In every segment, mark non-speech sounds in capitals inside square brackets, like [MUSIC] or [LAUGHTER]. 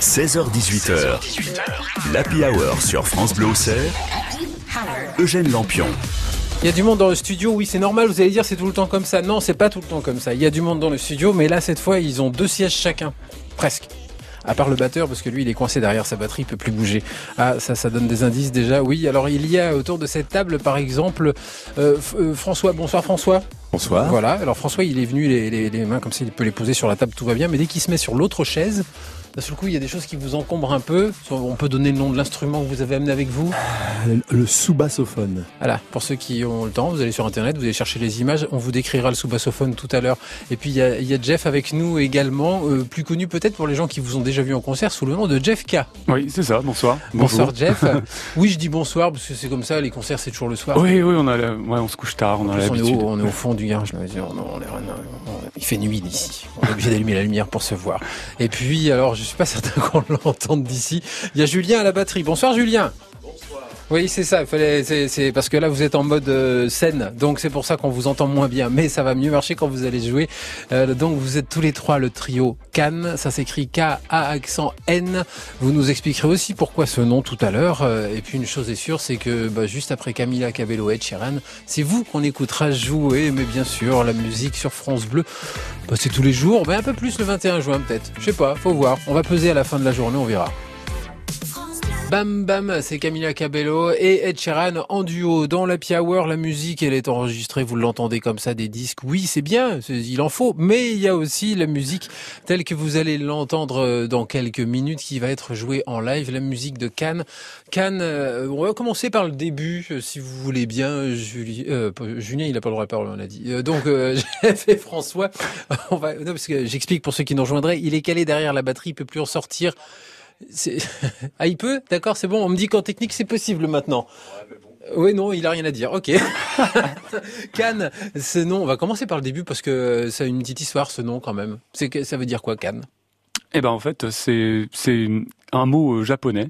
16h18h, l'Happy Hour sur France Bleu Eugène Lampion. Il y a du monde dans le studio, oui c'est normal, vous allez dire c'est tout le temps comme ça. Non, c'est pas tout le temps comme ça. Il y a du monde dans le studio, mais là cette fois ils ont deux sièges chacun, presque. À part le batteur, parce que lui il est coincé derrière sa batterie, il peut plus bouger. Ah, ça, ça donne des indices déjà. Oui, alors il y a autour de cette table, par exemple, euh, euh, François. Bonsoir François. Bonsoir. Voilà. Alors François, il est venu les, les, les mains comme ça, il peut les poser sur la table, tout va bien. Mais dès qu'il se met sur l'autre chaise, d'un seul coup, il y a des choses qui vous encombrent un peu. On peut donner le nom de l'instrument que vous avez amené avec vous. Le, le sous-bassophone. Voilà, pour ceux qui ont le temps, vous allez sur Internet, vous allez chercher les images, on vous décrira le sous-bassophone tout à l'heure. Et puis il y, a, il y a Jeff avec nous également, euh, plus connu peut-être pour les gens qui vous ont déjà vu en concert sous le nom de Jeff K. Oui, c'est ça, bonsoir. Bonsoir Jeff. [LAUGHS] oui, je dis bonsoir parce que c'est comme ça, les concerts c'est toujours le soir. Oui, oui, on, a, la- ouais, on se couche tard, on a plus, on, est l'habitude. au, on est au fond du garage. il fait nuit d'ici. On est obligé d'allumer la lumière pour se voir. Et puis, alors, je suis pas certain [LAUGHS] qu'on l'entende d'ici. Il y a Julien à la batterie. Bonsoir Julien. Oui, c'est ça. Fallait, c'est, parce que là vous êtes en mode euh, scène, donc c'est pour ça qu'on vous entend moins bien. Mais ça va mieux marcher quand vous allez jouer. Euh, donc vous êtes tous les trois le trio Cannes. Ça s'écrit K A accent N. Vous nous expliquerez aussi pourquoi ce nom tout à l'heure. Euh, Et puis une chose est sûre, c'est que bah, juste après Camila Cabello et Sheeran, c'est vous qu'on écoutera jouer. Mais bien sûr, la musique sur France Bleu, bah, c'est tous les jours, mais un peu plus le 21 juin peut-être. Je sais pas, faut voir. On va peser à la fin de la journée, on verra. Bam Bam, c'est Camila Cabello et Ed Sheeran en duo dans la Hour. La musique, elle est enregistrée, vous l'entendez comme ça, des disques. Oui, c'est bien, il en faut. Mais il y a aussi la musique telle que vous allez l'entendre euh, dans quelques minutes qui va être jouée en live. La musique de Cannes. Cannes, euh, on va commencer par le début, euh, si vous voulez bien. Julie, Julien, il a pas le droit de parler, on a dit. Donc, euh, [LAUGHS] Jeff et François, on va, non, parce que j'explique pour ceux qui nous rejoindraient, il est calé derrière la batterie, il peut plus en sortir. C'est- [LAUGHS] ah, il peut D'accord, c'est bon. On me dit qu'en technique, c'est possible maintenant. Oui, non, il a rien à dire. Ok. [LAUGHS] Cannes, ce nom, on va commencer par le début parce que ça a une petite histoire, ce nom quand même. C'est que ça veut dire quoi, Cannes? Eh ben en fait, c'est c'est un mot euh, japonais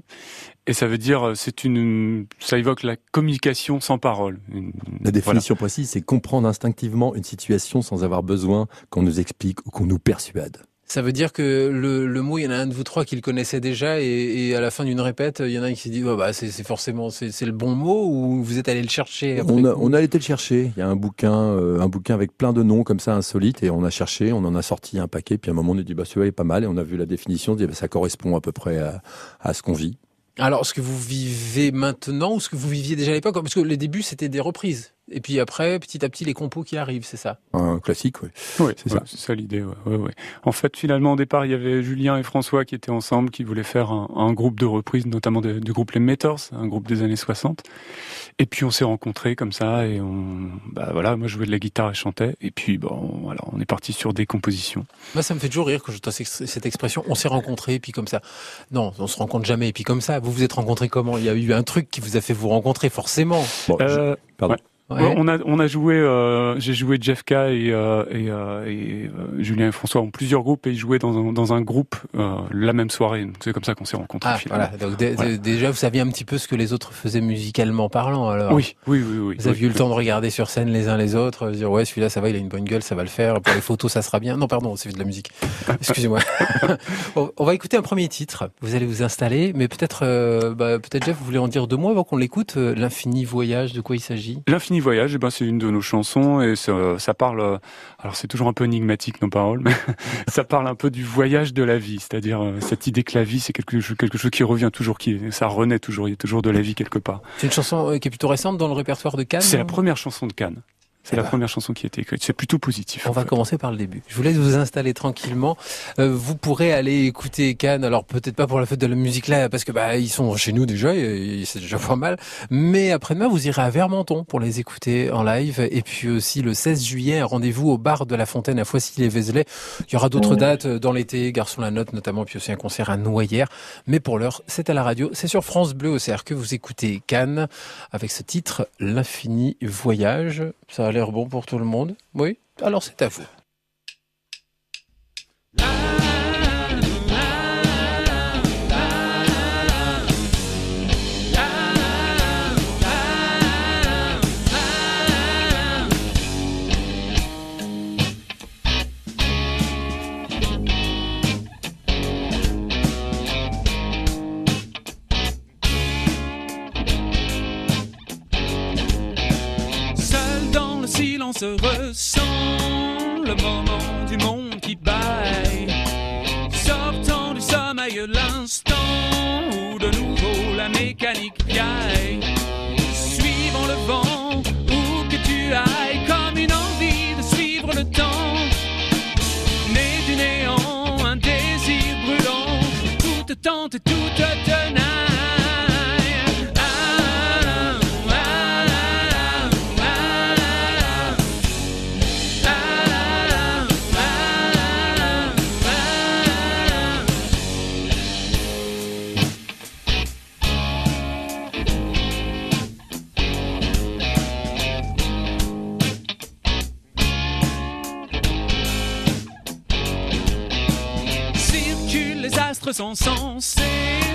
et ça veut dire euh, c'est une ça évoque la communication sans parole. Une- La définition précise, c'est comprendre instinctivement une situation sans avoir besoin qu'on nous explique ou qu'on nous persuade. Ça veut dire que le, le mot, il y en a un de vous trois qui le connaissait déjà et, et à la fin d'une répète, il y en a un qui s'est dit, oh, bah, c'est forcément c'est le bon mot ou vous êtes allé le chercher après On a, on a été le chercher. Il y a un bouquin, euh, un bouquin avec plein de noms comme ça insolites et on a cherché, on en a sorti un paquet. Puis à un moment, on a dit bah celui-là est pas mal et on a vu la définition, on dit bah, ça correspond à peu près à, à ce qu'on vit. Alors, ce que vous vivez maintenant ou ce que vous viviez déjà à l'époque? Parce que les débuts, c'était des reprises. Et puis après, petit à petit, les compos qui arrivent, c'est ça Un classique, oui. Oui, C'est ouais, ça. c'est ça l'idée. Ouais, ouais, ouais. En fait, finalement, au départ, il y avait Julien et François qui étaient ensemble, qui voulaient faire un, un groupe de reprises, notamment du groupe Les Meters, un groupe des années 60. Et puis on s'est rencontrés comme ça, et on, bah voilà, moi je jouais de la guitare et je chantais, et puis bon, voilà, on est parti sur des compositions. Moi, ça me fait toujours rire quand j'entends cette cette expression. On s'est rencontrés, et puis comme ça. Non, on se rencontre jamais, et puis comme ça. Vous vous êtes rencontrés comment? Il y a eu un truc qui vous a fait vous rencontrer, forcément. Bon, je- Euh, pardon. Ouais. Ouais, On a on a joué, euh, j'ai joué Jeff K et, euh, et, euh, et, euh, Julien et François ont plusieurs groupes et ils jouaient dans un, dans un groupe euh, la même soirée. C'est comme ça qu'on s'est rencontrés. Ah, finalement. voilà. Donc, Voilà. déjà, vous saviez un petit peu ce que les autres faisaient musicalement parlant, alors. Oui, oui, oui, oui. Vous avez oui, eu le temps de regarder sur scène les uns les autres, euh, dire ouais celui-là ça va, il a une bonne gueule, ça va le faire. Pour les photos ça sera bien. Non pardon, c'est de la musique. Excusez-moi. [LAUGHS] on va écouter un premier titre. Vous allez vous installer, mais peut-être, euh, bah, peut-être Jeff, vous voulez en dire deux mots avant qu'on l'écoute. euh, L'infini voyage, de quoi il s'agit? L'infini voyage, eh ben c'est une de nos chansons et ça, ça parle. euh, Alors c'est toujours un peu énigmatique nos paroles, mais [LAUGHS] ça parle un peu du voyage de la vie, c'est-à-dire euh, cette idée que la vie c'est quelque chose, quelque chose qui revient toujours, qui ça renaît toujours, il y a toujours de la vie quelque part. C'est une chanson euh, qui est plutôt récente dans le répertoire de Cannes. C'est la première chanson de Cannes. C'est la ben. première chanson qui a été écrite. C'est plutôt positif. On va fait. commencer par le début. Je vous laisse vous installer tranquillement. Euh, vous pourrez aller écouter Cannes. Alors peut-être pas pour la fête de la musique là, parce que bah ils sont chez nous déjà, et, et c'est déjà pas mal. Mais après-demain, vous irez à Vermenton pour les écouter en live. Et puis aussi le 16 juillet, un rendez-vous au bar de la Fontaine à Foissy-les-Vézelay. Il y aura d'autres dates euh, dans l'été, Garçon la Note notamment, puis aussi un concert à Noyères. Mais pour l'heure, c'est à la radio, c'est sur France Bleu au CR que vous écoutez Cannes avec ce titre L'infini voyage. Ça a l'air bon pour tout le monde. Oui Alors c'est à vous. Ressent, le moment sensés,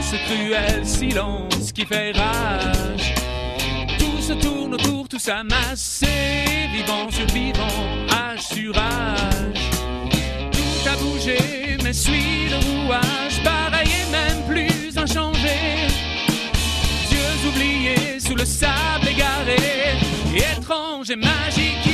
ce cruel silence qui fait rage. Tout se tourne autour, tout s'amassé, vivant sur vivant, âge sur âge. Tout a bougé, mais suit le rouage, pareil et même plus inchangé. Dieux oubliés sous le sable égaré, étrange et magique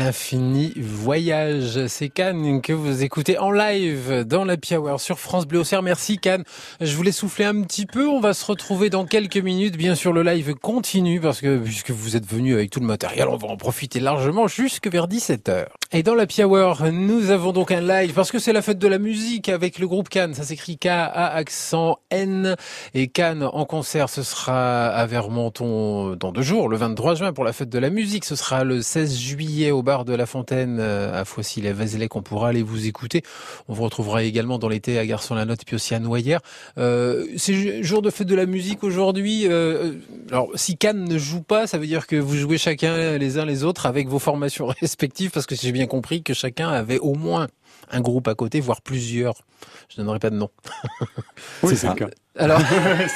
L'infini voyage, c'est Cannes que vous écoutez en live dans la Hour sur France Bleu Auxerre. Merci Cannes. Je voulais souffler un petit peu. On va se retrouver dans quelques minutes. Bien sûr, le live continue parce que puisque vous êtes venus avec tout le matériel, on va en profiter largement jusque vers 17h. Et dans la Hour, nous avons donc un live parce que c'est la fête de la musique avec le groupe Cannes. Ça s'écrit K-A accent N et Cannes en concert. Ce sera à Vermenton dans deux jours, le 23 juin pour la fête de la musique. Ce sera le 16 juillet au bar de la Fontaine euh, à Foissy-les-Vézelay qu'on pourra aller vous écouter. On vous retrouvera également dans l'été à Garçon-la-Note puis aussi à Noyères. Euh, c'est jour de fête de la musique aujourd'hui. Euh, alors si Cannes ne joue pas, ça veut dire que vous jouez chacun les uns les autres avec vos formations [LAUGHS] respectives parce que si j'ai bien compris que chacun avait au moins un groupe à côté, voire plusieurs. Je donnerai pas de nom. Oui, C'est c'est ça. Alors,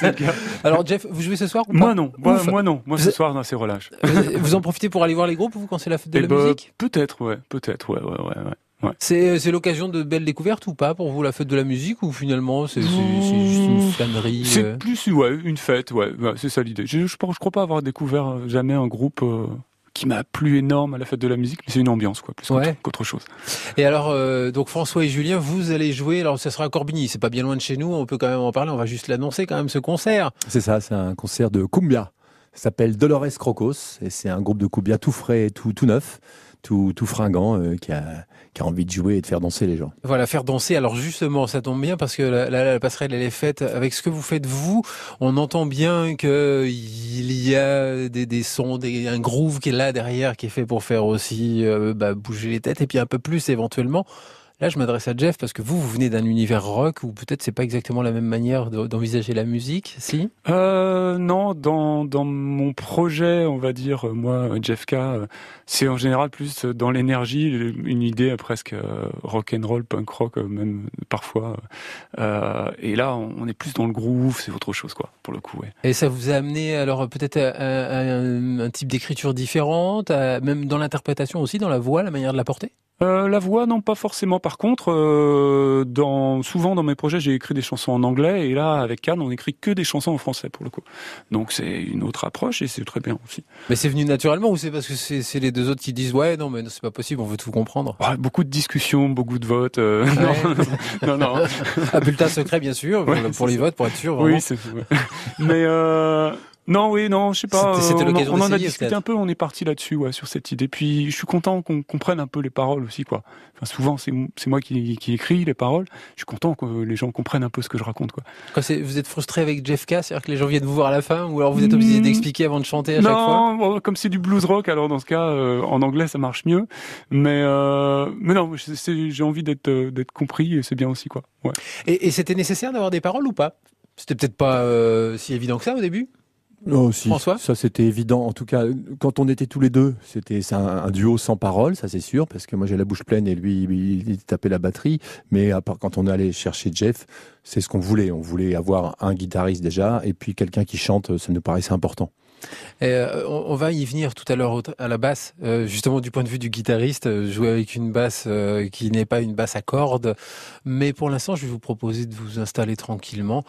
[LAUGHS] alors Jeff, vous jouez ce soir ou pas Moi non, moi, non, moi ce soir, non, c'est relâche. Vous, vous en profitez pour aller voir les groupes vous quand c'est la fête de Eh la ben, musique? Peut-être, ouais, peut-être, ouais, ouais, ouais. ouais. C'est c'est l'occasion de belles découvertes ou pas pour vous la fête de la musique ou finalement c'est juste une flânerie C'est euh, plus, ouais, une fête, ouais, ouais, c'est ça l'idée. Je, je, je crois pas avoir découvert euh, jamais un groupe euh, qui m'a plu énorme à la fête de la musique, mais c'est une ambiance, quoi, plus qu'autre Ouais. qu'autre chose. Et alors euh, donc François et Julien, vous allez jouer. Alors ça sera à Corbigny, c'est pas bien loin de chez nous. On peut quand même en parler. On va juste l'annoncer quand même ce concert. C'est ça, c'est un concert de cumbia. Ça s'appelle Dolores Crocos et c'est un groupe de cumbia tout frais, tout, tout neuf, tout, tout fringant euh, qui, a, qui a envie de jouer et de faire danser les gens. Voilà, faire danser. Alors justement, ça tombe bien parce que la, la- la passerelle elle est faite avec ce que vous faites vous. On entend bien que il y a des, des sons, des, un groove qui est là derrière, qui est fait pour faire aussi euh, bah, bouger les têtes et puis un peu plus éventuellement. Là, je m'adresse à Jeff parce que vous, vous venez d'un univers rock où peut-être c'est pas exactement la même manière d'envisager la musique, si? Euh, Non, dans, dans mon projet, on va dire, moi, Jeff K, euh, c'est en général plus dans l'énergie, une idée presque euh, rock and roll, punk rock, même parfois. et là, on est plus dans le groove, c'est autre chose, quoi, pour le coup. Ouais. Et ça vous a amené alors peut-être à, un, type d'écriture différente, même dans l'interprétation aussi, dans la voix, la manière de la porter? Euh, la voix, non, pas forcément. Par contre, euh, dans, souvent dans mes projets, j'ai écrit des chansons en anglais, et là, avec Cannes, on écrit que des chansons en français pour le coup. Donc c'est une autre approche et c'est très bien aussi. Mais c'est venu naturellement ou c'est parce que c'est les deux autres qui disent ouais, non, mais c'est pas possible, on veut tout comprendre? beaucoup de discussions, beaucoup de votes. Euh, [LAUGHS] non, non, non. [LAUGHS] Un bulletin secret, bien sûr, pour, les votes, pour être sûr. Oui, c'est. mais non, oui, non, je sais pas. on, on en a discuté un peu, on est parti là-dessus, ouais, sur cette idée. Puis je suis content qu'on comprenne un peu les paroles aussi, quoi. Enfin, souvent, c'est moi qui, qui écris les paroles. Je suis content que les gens comprennent un peu ce que je raconte, quoi. Quand vous êtes frustré avec Jeff K, c'est-à-dire que les gens viennent vous voir à la fin, ou alors vous êtes obligé hmm. d'expliquer avant de chanter à chaque fois? Non, comme c'est du blues rock, alors dans ce cas, euh, en anglais, ça marche mieux. Mais, euh, mais non, j'ai envie d'être euh, d'être compris et c'est bien aussi, quoi. Ouais. Et, et c'était nécessaire d'avoir des paroles ou pas? C'était peut-être pas euh, si évident que ça au début? Non, aussi. François ça c'était évident. En tout cas, quand on était tous les deux, c'était un, un, duo sans parole, ça c'est sûr, parce que moi j'ai la bouche pleine et lui il, tapait la batterie. Mais à part, quand on allait chercher Jeff, c'est ce qu'on voulait. On voulait avoir un guitariste déjà et puis quelqu'un qui chante. Ça nous paraissait important. Euh, on, va y venir tout à l'heure à la basse, euh, justement du point de vue du guitariste, euh, jouer avec une basse qui n'est pas une basse à cordes. Mais pour l'instant, je vais vous proposer de vous installer tranquillement,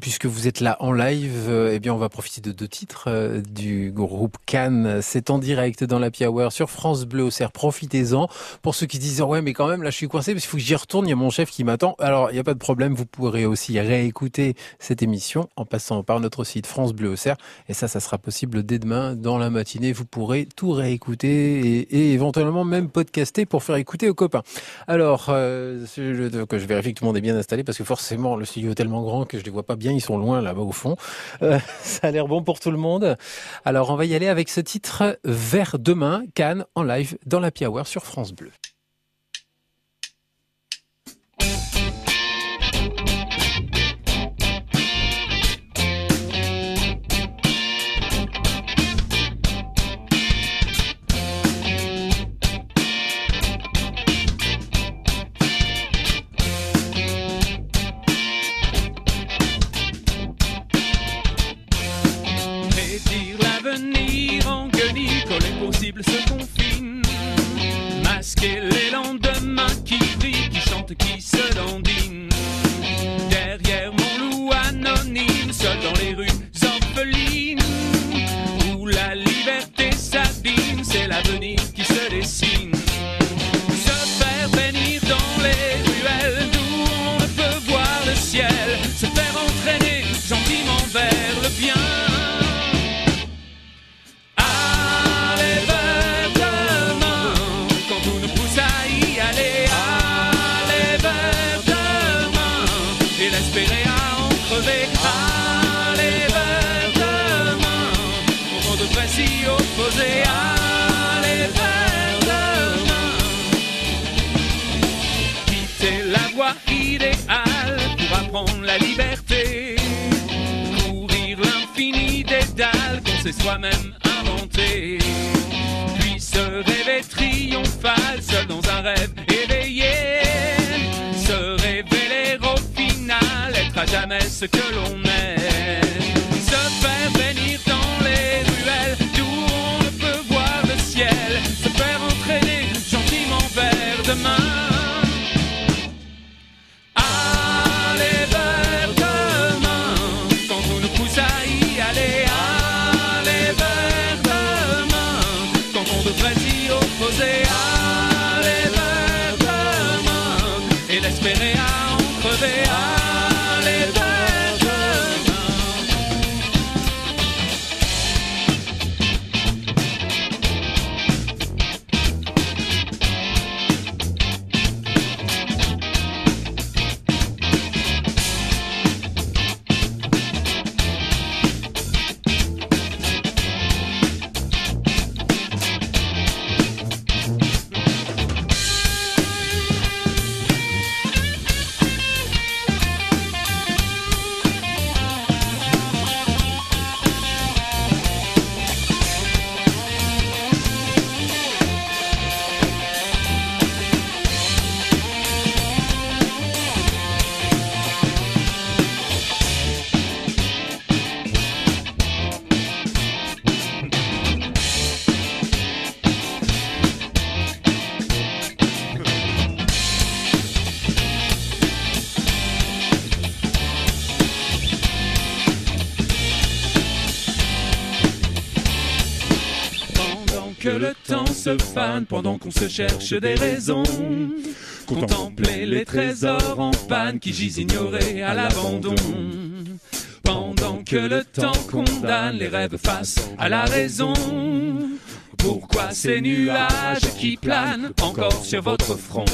puisque vous êtes là en live. eh bien, on va profiter de deux titres du groupe Cannes. C'est en direct dans la Hour sur France Bleu au Cerf. Profitez-en. Pour ceux qui disent ouais, mais quand même là, je suis coincé parce qu'il faut que j'y retourne. Il y a mon chef qui m'attend. Alors, il n'y a pas de problème. Vous pourrez aussi réécouter cette émission en passant par notre site France Bleu au Cerf. Et ça, ça sera possible dès demain dans la matinée. Vous pourrez tout réécouter et, éventuellement même podcaster pour faire écouter aux copains. Alors, euh, je, que je vérifie que tout le monde est bien installé parce que forcément le studio est tellement grand que je les vois pas bien. Ils sont loin là-bas au fond. Euh, [LAUGHS] ça a l'air bon pour tout le monde. Alors, on va y aller avec ce titre Vers demain, Cannes en live dans la Hour sur France Bleu. La liberté, courir l'infini des dalles qu'on s'est soi-même inventé, puis se rêver triomphal seul dans un rêve éveillé, se révéler au final, être à jamais ce que l'on est, se pendant qu'on se cherche des raisons. Contempler les trésors en panne qui gisent ignorés à l'abandon. Pendant que le temps condamne les rêves face à la raison. Pourquoi ces nuages qui planent encore sur votre front?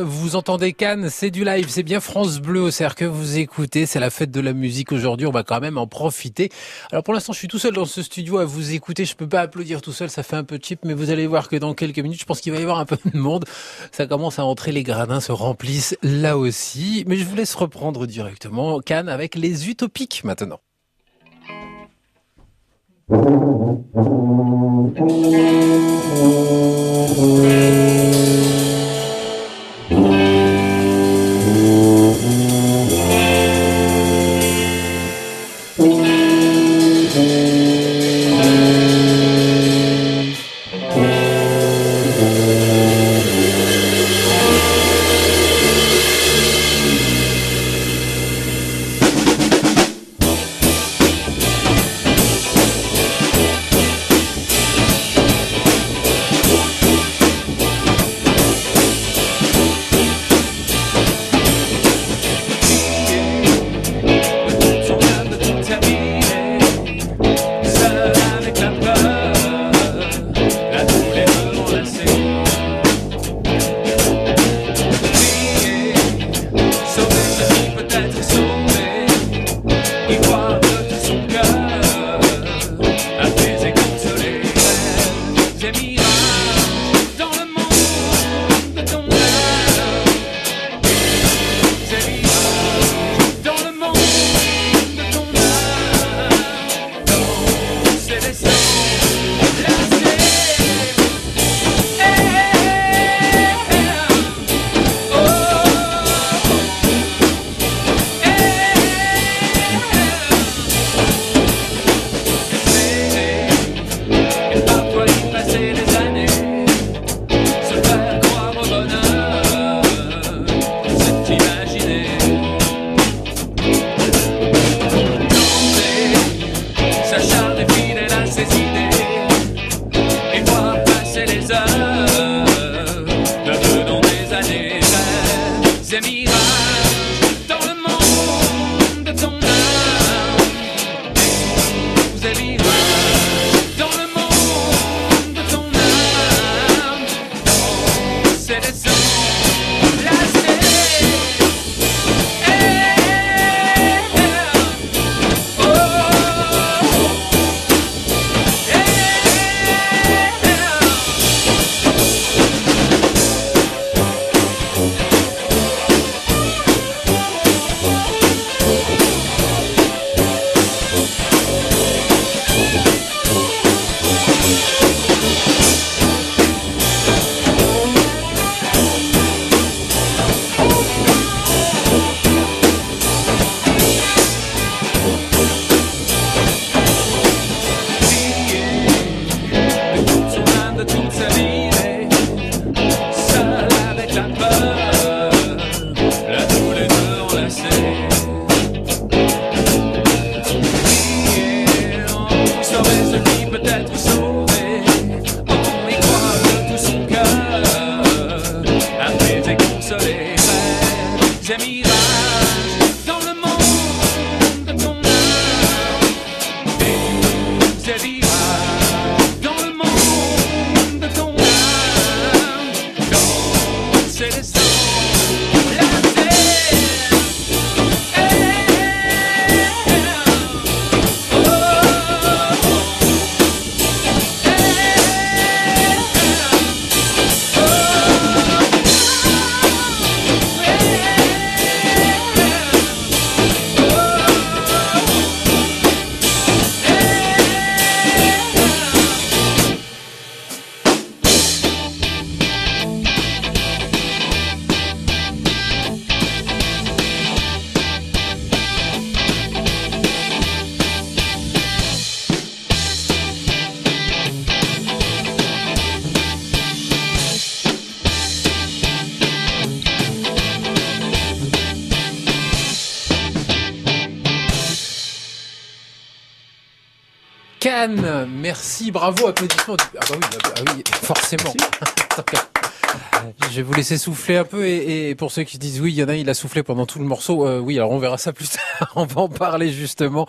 Vous entendez Cannes, c'est du live, c'est bien France Bleu au cercle que vous écoutez, c'est la fête de la musique aujourd'hui, on va quand même en profiter. Alors pour l'instant, je suis tout seul dans ce studio à vous écouter, je peux pas applaudir tout seul, ça fait un peu cheap, mais vous allez voir que dans quelques minutes, je pense qu'il va y avoir un peu de monde. Ça commence à entrer, les gradins se remplissent là aussi, mais je vous laisse reprendre directement Cannes avec les utopiques maintenant. [LAUGHS] Son Cannes. Merci, bravo, applaudissements. Ah bah oui, bah, bah oui forcément. [LAUGHS] Je vais vous laisser souffler un peu et, pour ceux qui disent oui, il y en a, il a soufflé pendant tout le morceau. Euh, oui, alors on verra ça plus tard. [LAUGHS] on va en parler justement.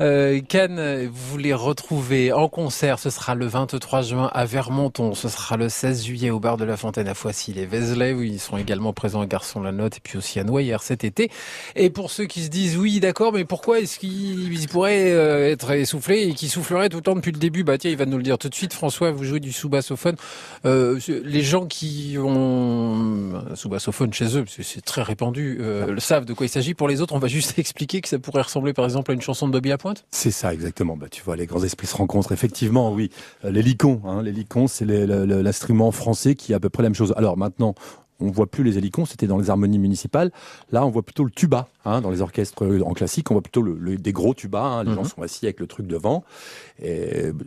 Euh, Cannes, vous les retrouvez en concert. Ce sera le 23 juin à Vermonton. Ce sera le 16 juillet au bar de la Fontaine à Foissy les Vézelay. Oui, ils sont également présents à Garçon la Note et puis aussi à Noyer cet été. Et pour ceux qui se disent oui, d'accord, mais pourquoi est-ce qu'ils pourraient euh, être essoufflés et qui souffleraient tout le temps depuis le début? Bah tiens, il va nous le dire tout de suite. François, vous jouez du sous-bassophone. Euh, les gens qui ont sous bassophone chez eux, c'est très répandu, euh, le savent de quoi il s'agit. Pour les autres, on va juste [LAUGHS] expliquer que ça pourrait ressembler par exemple à une chanson de Bobby Lapointe C'est ça, exactement. Bah, tu vois, les grands esprits se rencontrent. Effectivement, oui. Euh, l'hélicon, hein, l'hélicon, c'est l'instrument français qui a à peu près la même chose. Alors maintenant, on voit plus les hélicons, c'était dans les harmonies municipales. Là, on voit plutôt le tuba. Hein, dans les orchestres en classique, on voit plutôt le, des gros tubas. Hein, les gens mhm. sont assis avec le truc devant.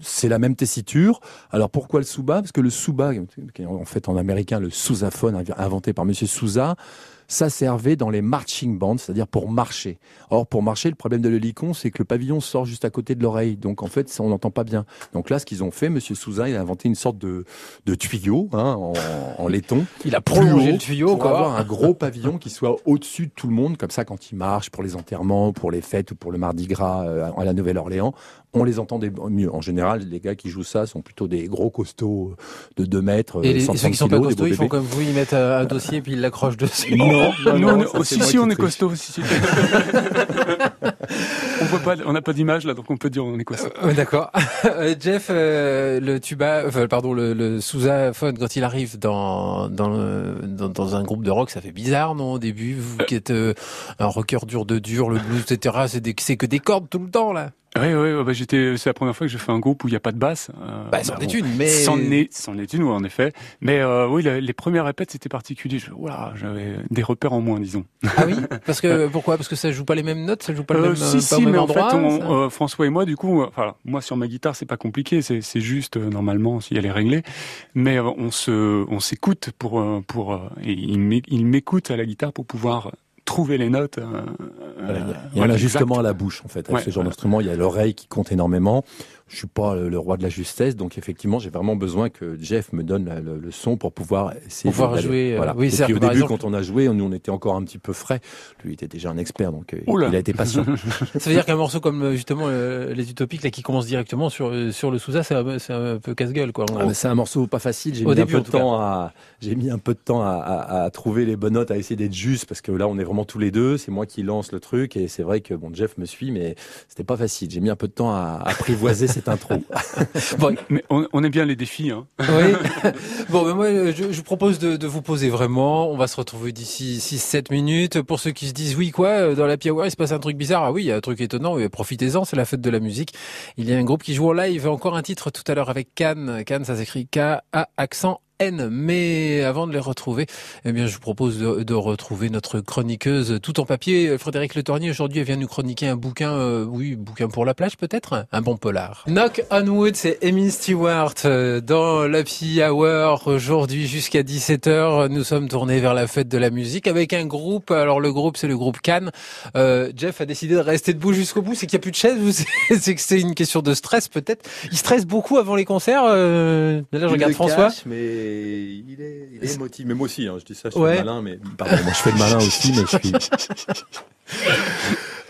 C'est la même tessiture. Alors pourquoi le souba Parce que le souba, qui est en fait en américain le sousaphone, inventé par Monsieur Sousa, ça servait dans les marching bands, c'est-à-dire pour marcher. Or, pour marcher, le problème de l'hélicon, c'est que le pavillon sort juste à côté de l'oreille. Donc, en fait, ça, on n'entend pas bien. Donc là, ce qu'ils ont fait, Monsieur Souza, il a inventé une sorte de, de tuyau hein, en, en, laiton. Il a prolongé le tuyau pour avoir un gros pavillon qui soit au-dessus de tout le monde, comme ça, quand il marche pour les enterrements, pour les fêtes ou pour le Mardi Gras euh, à la Nouvelle-Orléans, on les entend mieux. En général, les gars qui jouent ça sont plutôt des gros costauds de 2 mètres. Et les, ceux qui sont pas costauds, ils font comme vous, ils mettent un dossier puis ils l'accrochent dessus. Non, non, non, on, si, si, [LAUGHS] on est costaud. Si, on peut pas, on n'a pas d'image là, donc on peut dire on est costaud. Euh, D'accord. [LAUGHS] Euh, Jeff, euh, le tuba, enfin, pardon, le, le sousaphone quand il arrive dans dans, dans, dans un groupe de rock, ça fait bizarre, non Au début, vous qui êtes un rocker dur de dur, le blues, etc. C'est que des cordes tout le temps là. Oui, oui, bah, j'étais, c'est la première fois que je fais un groupe où il n'y a pas de basse. Euh, bah, c'en est une, mais. C'en est, c'en est une, oui, en effet. Mais, euh, oui, les premières répètes, c'était particulier. Je, voilà, j'avais des repères en moins, disons. Ah oui? [LAUGHS] Parce que, pourquoi? Parce que ça joue pas les mêmes notes, ça joue pas le euh, même, si, si, mais en fait, on, François et moi, du coup, enfin, moi, sur ma guitare, c'est pas compliqué, c'est, c'est juste, normalement, si elle est réglée. Mais, on se, on s'écoute pour, pour, et il m'écoute à la guitare pour pouvoir trouver les notes. Euh, il y a un ajustement à la bouche en fait. Avec ce genre d'instrument, il y a l'oreille qui compte énormément je suis pas le, roi de la justesse, donc effectivement, j'ai vraiment besoin que Jeff me donne le, son pour pouvoir essayer pouvoir de jouer. Euh, voilà. Oui, Et puis, au début, quand on a joué, nous on était encore un petit peu frais. Lui, était déjà un expert, donc euh, il a été patient. [LAUGHS] Ça veut dire qu'un morceau comme euh, justement les utopiques là qui commence directement sur sur le Sousa, c'est un, peu casse-gueule quoi. Ah, c'est un morceau pas facile. J'ai mis un peu de temps à j'ai mis un peu de temps à, trouver les bonnes notes, à essayer d'être juste parce que là on est vraiment tous les deux. C'est moi qui lance le truc et c'est vrai que bon Jeff me suit, mais c'était pas facile. J'ai mis un peu de temps à apprivoiser [LAUGHS] c'est un trou. [LAUGHS] bon, mais on, on, aime bien les défis. Hein. Oui. [LAUGHS] bon, mais moi, je, je propose de, de, vous poser vraiment. On va se retrouver d'ici 6-7 minutes. Pour ceux qui se disent, oui, quoi, dans la Hour, il se passe un truc bizarre. Ah oui, il y a un truc étonnant. Profitez-en, c'est la fête de la musique. Il y a un groupe qui joue en live. Encore un titre tout à l'heure avec Cannes. Cannes, ça s'écrit K-A accent mais avant de les retrouver, eh bien, je vous propose de, retrouver notre chroniqueuse tout en papier. Frédéric Le Tornier, aujourd'hui, elle vient nous chroniquer un bouquin, euh, oui, bouquin pour la plage peut-être, un bon polar. Knock on Wood, c'est Amy Stewart euh, dans l'Happy Hour. Aujourd'hui, jusqu'à 17h, nous sommes tournés vers la fête de la musique avec un groupe. Alors, le groupe, c'est le groupe Cannes. Euh, Jeff a décidé de rester debout jusqu'au bout. C'est qu'il n'y a plus de chaise [LAUGHS] c'est que c'est une question de stress peut-être Il stresse beaucoup avant les concerts. là, je regarde François. mais il est, il est émotif. Mais moi aussi, hein, je dis ça, je le malin, mais pardon, moi je fais le malin aussi, mais je suis. [LAUGHS]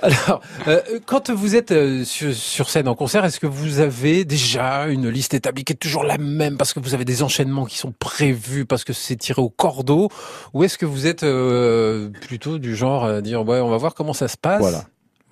Alors, euh, quand vous êtes euh, sur, sur, scène en concert, est-ce que vous avez déjà une liste établie qui est toujours la même parce que vous avez des enchaînements qui sont prévus parce que c'est tiré au cordeau, ou est-ce que vous êtes euh, plutôt du genre à dire ouais, on va voir comment ça se passe? Voilà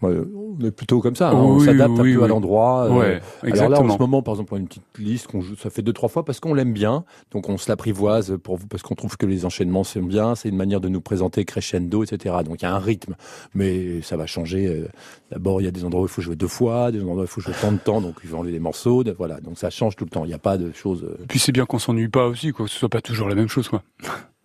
on est plutôt comme ça, hein. on s'adapte un peu à l'endroit. Euh. alors là, en ce moment, par exemple, on a une petite liste qu'on joue, ça fait deux trois fois parce qu'on l'aime bien, donc on se l'apprivoise pour vous parce qu'on trouve que les enchaînements sont bien, c'est une manière de nous présenter crescendo, etc. Donc il y a un rythme, mais ça va changer. Euh. D'abord, il y a des endroits où il faut jouer deux fois, des endroits où il faut jouer tant de temps, donc il faut enlever des morceaux, voilà. Donc ça change tout le temps. Il n'y a pas de choses. Euh. Puis c'est bien qu'on s'ennuie pas aussi, quoi, que ce soit pas toujours la même chose, quoi.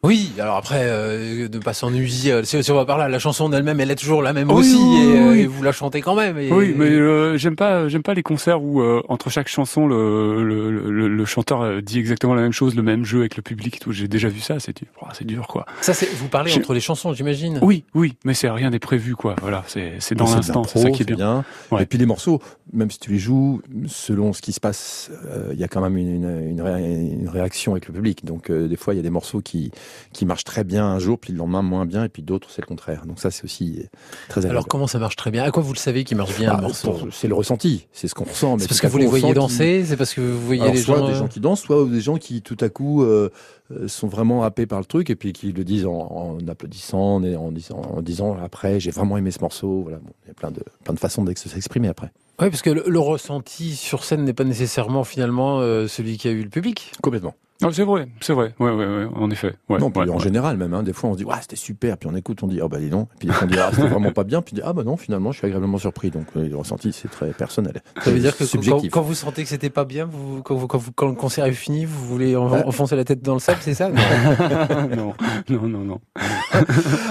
Oui, alors après, euh, ne pas s'ennuyer. Euh, si, on va par là, la chanson en elle-même, elle est toujours la même aussi, euh, et, vous la chantez quand même. Oui, mais j'aime pas, j'aime pas les concerts où entre chaque chanson, le, le, le, chanteur dit exactement la même chose, le même jeu avec le public et tout. J'ai déjà vu ça, c'est dur, c'est dur, quoi. Ça, c'est vous parlez entre les chansons, j'imagine. Oui, oui, mais c'est rien n'est prévu, quoi. Voilà, c'est c'est dans l'instant, c'est ça qui est bien. Et puis les morceaux, même si tu les joues, selon ce qui se passe, il y a quand même une, une, une, réaction avec le public. Donc des fois, il y a des morceaux qui qui marche très bien un jour, puis le lendemain moins bien, et puis d'autres c'est le contraire. Donc ça c'est aussi très agréable. Alors comment ça marche très bien? À quoi vous le savez qui marche bien ah, C'est le ressenti, c'est ce qu'on ressent. C'est parce que vous les voyez danser, c'est parce que vous voyez les soit gens. des gens qui dansent, soit des gens qui tout à coup euh, euh, sont vraiment happés par le truc et puis qui le disent en, applaudissant, en, disant, en disant après j'ai vraiment aimé ce morceau. Voilà, il y a plein de plein de façons de s'exprimer après. Oui, parce que le, ressenti sur scène n'est pas nécessairement finalement euh, celui qui a eu le public. Complètement. Ah, c'est vrai, c'est vrai, ouais, ouais, ouais, en effet. Ouais, non, en général même, hein, des fois on se dit, ouais, c'était super, puis on écoute, on dit, oh bah dis donc, puis on dit, ah, c'était vraiment pas bien, puis on dit, ah bah non, finalement, je suis agréablement surpris. Donc le ressenti, c'est très personnel. Ça veut dire que subjectif. Quand, vous sentez que c'était pas bien, vous, quand, vous, quand, vous, quand, le concert est fini, vous voulez enfoncer la tête dans le sable, c'est ça [LAUGHS] non? non, non, non,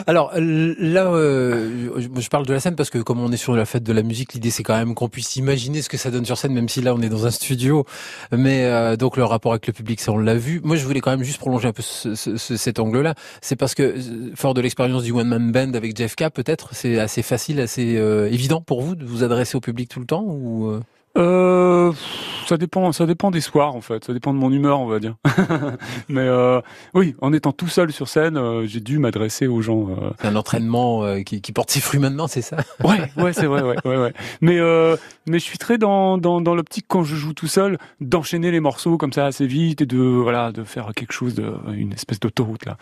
Alors là, euh, je parle de la scène parce que comme on est sur la fête de la musique, l'idée c'est quand même qu'on puisse imaginer ce que ça donne sur scène, même si là on est dans un studio. Mais euh, donc le rapport avec le public, ça on l'a Moi, je voulais quand même juste prolonger un peu cet angle-là. C'est parce que, euh, fort de l'expérience du One Man Band avec Jeff K, peut-être, c'est assez facile, assez euh, évident pour vous de vous adresser au public tout le temps ou euh ça dépend, ça dépend des soirs en fait, ça dépend de mon humeur on va dire. [LAUGHS] Mais euh, oui, en étant tout seul sur scène, euh, j'ai dû m'adresser aux gens. Euh. C'est un entraînement qui, qui, porte ses fruits maintenant, c'est ça? [LAUGHS] Ouais, ouais, c'est vrai, ouais, ouais, ouais. Mais mais je suis très dans dans, dans l'optique quand je joue tout seul d'enchaîner les morceaux comme ça assez vite et de voilà de faire quelque chose de une espèce d'autoroute là.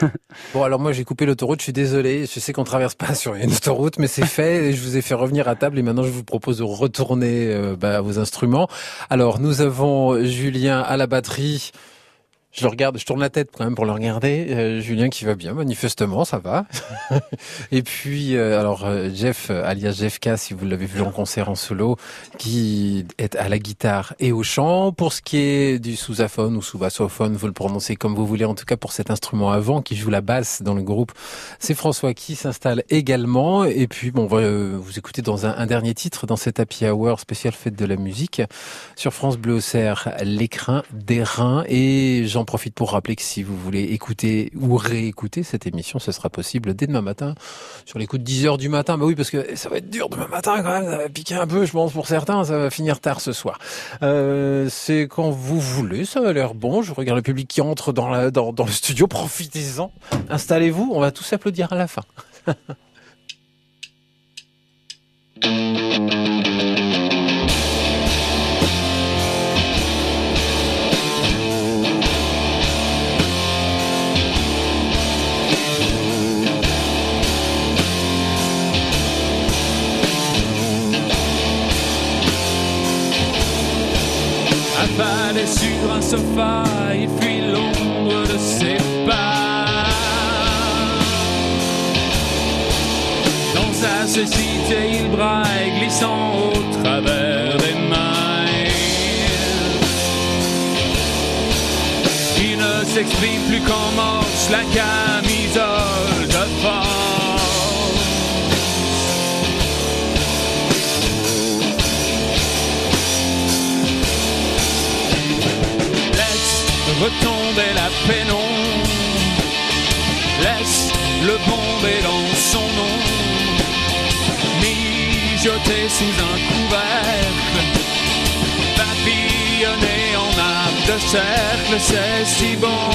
[LAUGHS] bon alors moi j'ai coupé l'autoroute, je suis désolé, je sais qu'on traverse pas sur une autoroute, mais c'est fait et je vous ai fait revenir à table et maintenant je vous propose de retourner bah, vos instruments. Alors, nous avons Julien à la batterie. Je le regarde, je tourne la tête quand même pour le regarder. Euh, Julien qui va bien, manifestement, ça va. [LAUGHS] et puis, euh, alors euh, Jeff, alias Jeff K, si vous l'avez vu en concert en solo, qui est à la guitare et au chant. Pour ce qui est du sous-aphone ou sous-bassophone, vous le prononcez comme vous voulez. En tout cas, pour cet instrument avant qui joue la basse dans le groupe, c'est François qui s'installe également. Et puis, bon, on va vous écouter dans un, un, dernier titre dans cet Happy Hour spécial fête de la musique sur France Bleu Auxerre, l'écrin des reins et J'en profite pour rappeler que si vous voulez écouter ou réécouter cette émission, ce sera possible dès demain matin, sur les coups de 10 heures du matin. Bah oui, parce que ça va être dur demain matin quand même, ça va piquer un peu, je pense, pour certains, ça va finir tard ce soir. Euh, c'est quand vous voulez, ça a l'air bon. Je regarde le public qui entre dans, le studio, profitez-en, installez-vous, on va tous applaudir à la fin. [LAUGHS] sur un sofa, il fuit l'ombre de ses pas. Dans sa cécité, il braille, glissant au travers des mailles. Il ne s'exprime plus qu'en morse la camisole retomber la pénombre. Laisse le bomber dans son nom, mijoter sous un couvercle, papillonner en âme de cercle, c'est si bon,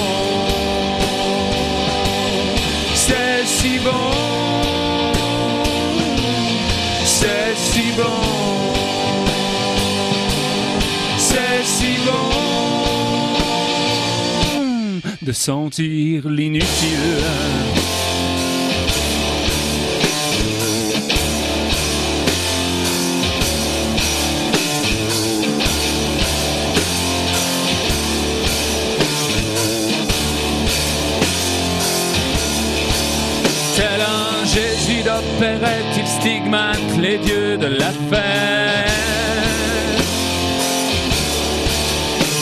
c'est si bon, c'est si bon, c'est si bon de sentir l'inutile. Tel un Jésus d'opérette, il stigmate les dieux de la fête.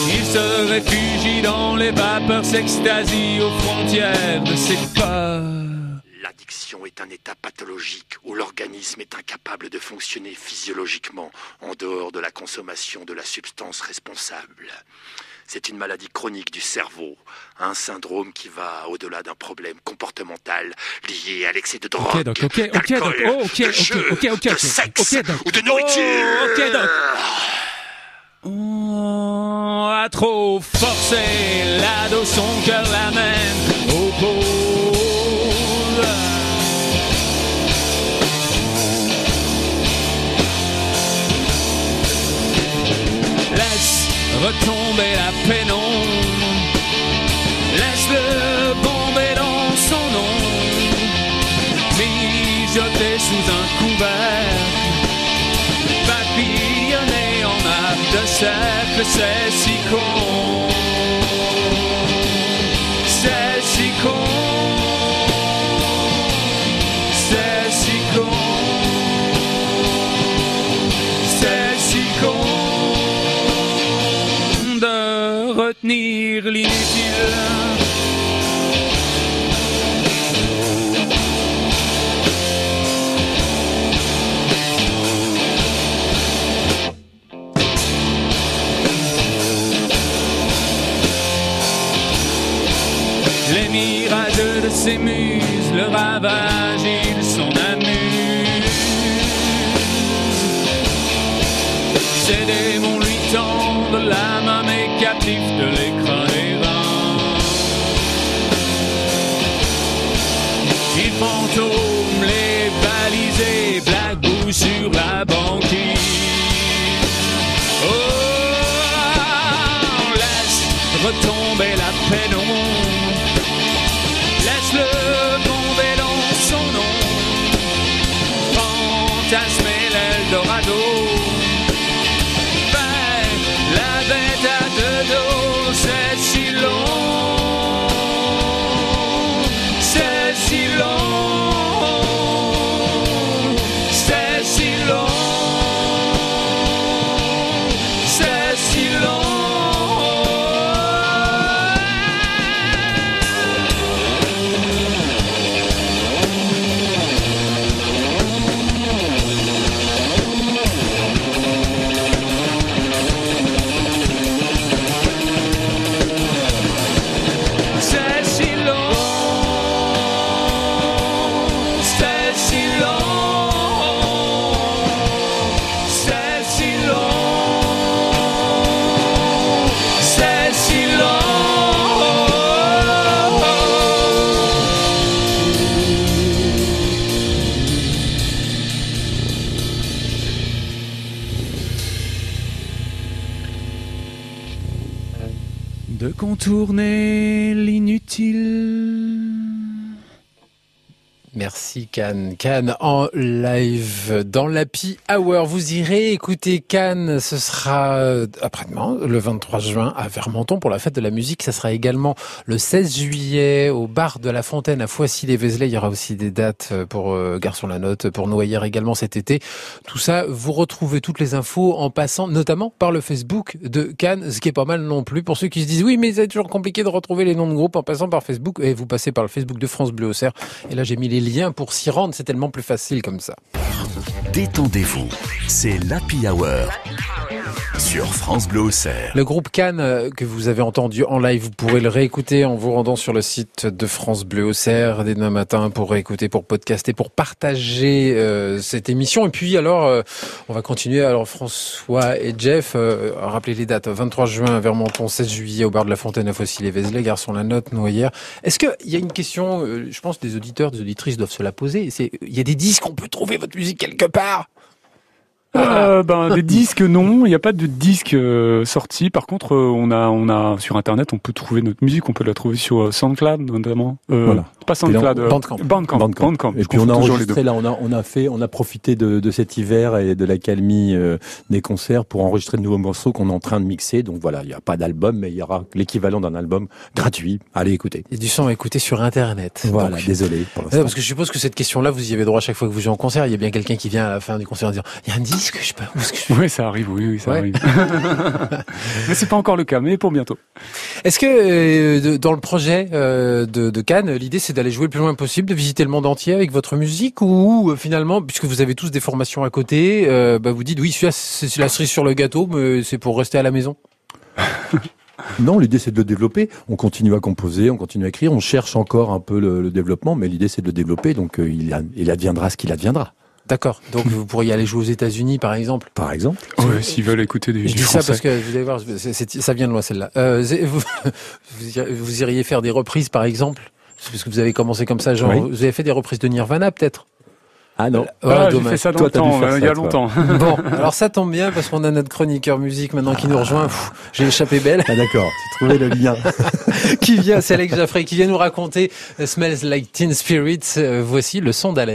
Il se réfugie quand les vapeurs s'extasient aux frontières de ses peurs. L'addiction est un état pathologique où l'organisme est incapable de fonctionner physiologiquement en dehors de la consommation de la substance responsable. C'est une maladie chronique du cerveau, un syndrome qui va au-delà d'un problème comportemental lié à l'excès de drogue, Ok, donc, ok, ok, donc, d'alcool, oh, ok, de jeu, de sexe ou de nourriture. Oh. On a trop forcé, l'ado son cœur l'amène au pôle. Laisse retomber la pénombre, laisse-le bomber dans son nom, mijoter sous un couvert de cercle, c'est si con. C'est si con. C'est si con. C'est si con de retenir l'inutile. De Cannes. Cannes en live dans l'Happy Hour. Vous irez écouter Cannes. Ce sera euh, après-demain, le 23 juin, à Vermenton pour la fête de la musique. Ça sera également le 16 juillet au bar de la Fontaine à Foissy-les-Vézelay. Il y aura aussi des dates pour euh, Garçon la Note, pour Noyer également cet été. Tout ça, vous retrouvez toutes les infos en passant notamment par le Facebook de Cannes, ce qui est pas mal non plus pour ceux qui se disent oui, mais c'est toujours compliqué de retrouver les noms de groupes en passant par Facebook. Et vous passez par le Facebook de France Bleu Auxerre. Et là, j'ai mis les liens pour s'y rendre. C'est tellement plus facile comme ça. Détendez-vous, c'est l'Happy Hour sur France Bleu Auxerre. Le groupe Cannes euh, que vous avez entendu en live, vous pourrez le réécouter en vous rendant sur le site de France Bleu Auxerre dès demain matin pour réécouter, pour podcaster, pour partager euh, cette émission. Et puis alors, euh, on va continuer. Alors François et Jeff, euh, rappelez les dates. 23 juin à Vermenton, 16 juillet au bar de la Fontaine à Fossy-les-Vézelay, Garçon la Note, Noyère. Est-ce qu'il y a une question, euh, je pense que des auditeurs, des auditrices doivent se la poser. Il y a des disques, on peut trouver votre musique quelque part Euh, ben, des disques, non. Il n'y a pas de disques euh, sortis. Par contre, euh, on a, on a sur Internet, on peut trouver notre musique. On peut la trouver sur euh, SoundCloud, notamment. Euh, Voilà. Pas SoundCloud, Bandcamp. Bandcamp. Bandcamp. Bandcamp. Et puis on a confonds toujours les deux. enregistré là, on a, on a fait, on a profité de, de cet hiver et de l'accalmie euh, des concerts pour enregistrer de nouveaux morceaux qu'on est en train de mixer. Donc voilà, il n'y a pas d'album, mais il y aura l'équivalent d'un album gratuit. Allez écouter. Il y a du son à écouter sur Internet. Voilà, Donc, désolé pour parce que je suppose que cette question-là, vous y avez droit à chaque fois que vous jouez en concert. Il y a bien quelqu'un qui vient à la fin du concert en disant Il y a un disque, je sais pas. où est-ce que je- Oui, ça arrive, oui, oui, ça Ouais. arrive. [LAUGHS] mais c'est pas encore le cas, mais pour bientôt. Est-ce que euh, de- dans le projet euh, de, de Cannes, l'idée c'est d'aller jouer le plus loin possible, de visiter le monde entier avec votre musique ou euh, finalement, puisque vous avez tous des formations à côté, euh, bah, vous dites oui, celui-là, c'est la cerise sur le gâteau, mais c'est pour rester à la maison? [LAUGHS] Non, l'idée c'est de le développer. On continue à composer, on continue à écrire, on cherche encore un peu le, le développement, mais l'idée c'est de le développer. Donc euh, il, a- il adviendra ce qu'il adviendra. D'accord. Donc vous pourriez aller jouer aux États-Unis, par exemple. Par exemple. Ouais, S'ils veulent écouter du, Je dis ça parce que vous allez voir, ça vient de loin celle-là. Euh, [LAUGHS] vous, vous iriez- faire des reprises, par exemple, parce que vous avez commencé comme ça, genre Oui. vous avez fait des reprises de Nirvana, peut-être? Ah non. Voilà, ah, j'ai dommage. fait ça dans Toi, le t'as dû temps, faire euh, ça, il y a longtemps. [LAUGHS] [LAUGHS] Bon, alors ça tombe bien parce qu'on a notre chroniqueur musique maintenant qui nous rejoint. J'ai échappé belle. Ah d'accord. Tu trouvais le lien. qui vient, c'est Alex Jaffray, qui vient nous raconter euh, Smells Like Teen Spirits. Euh, voici le son d'Alex.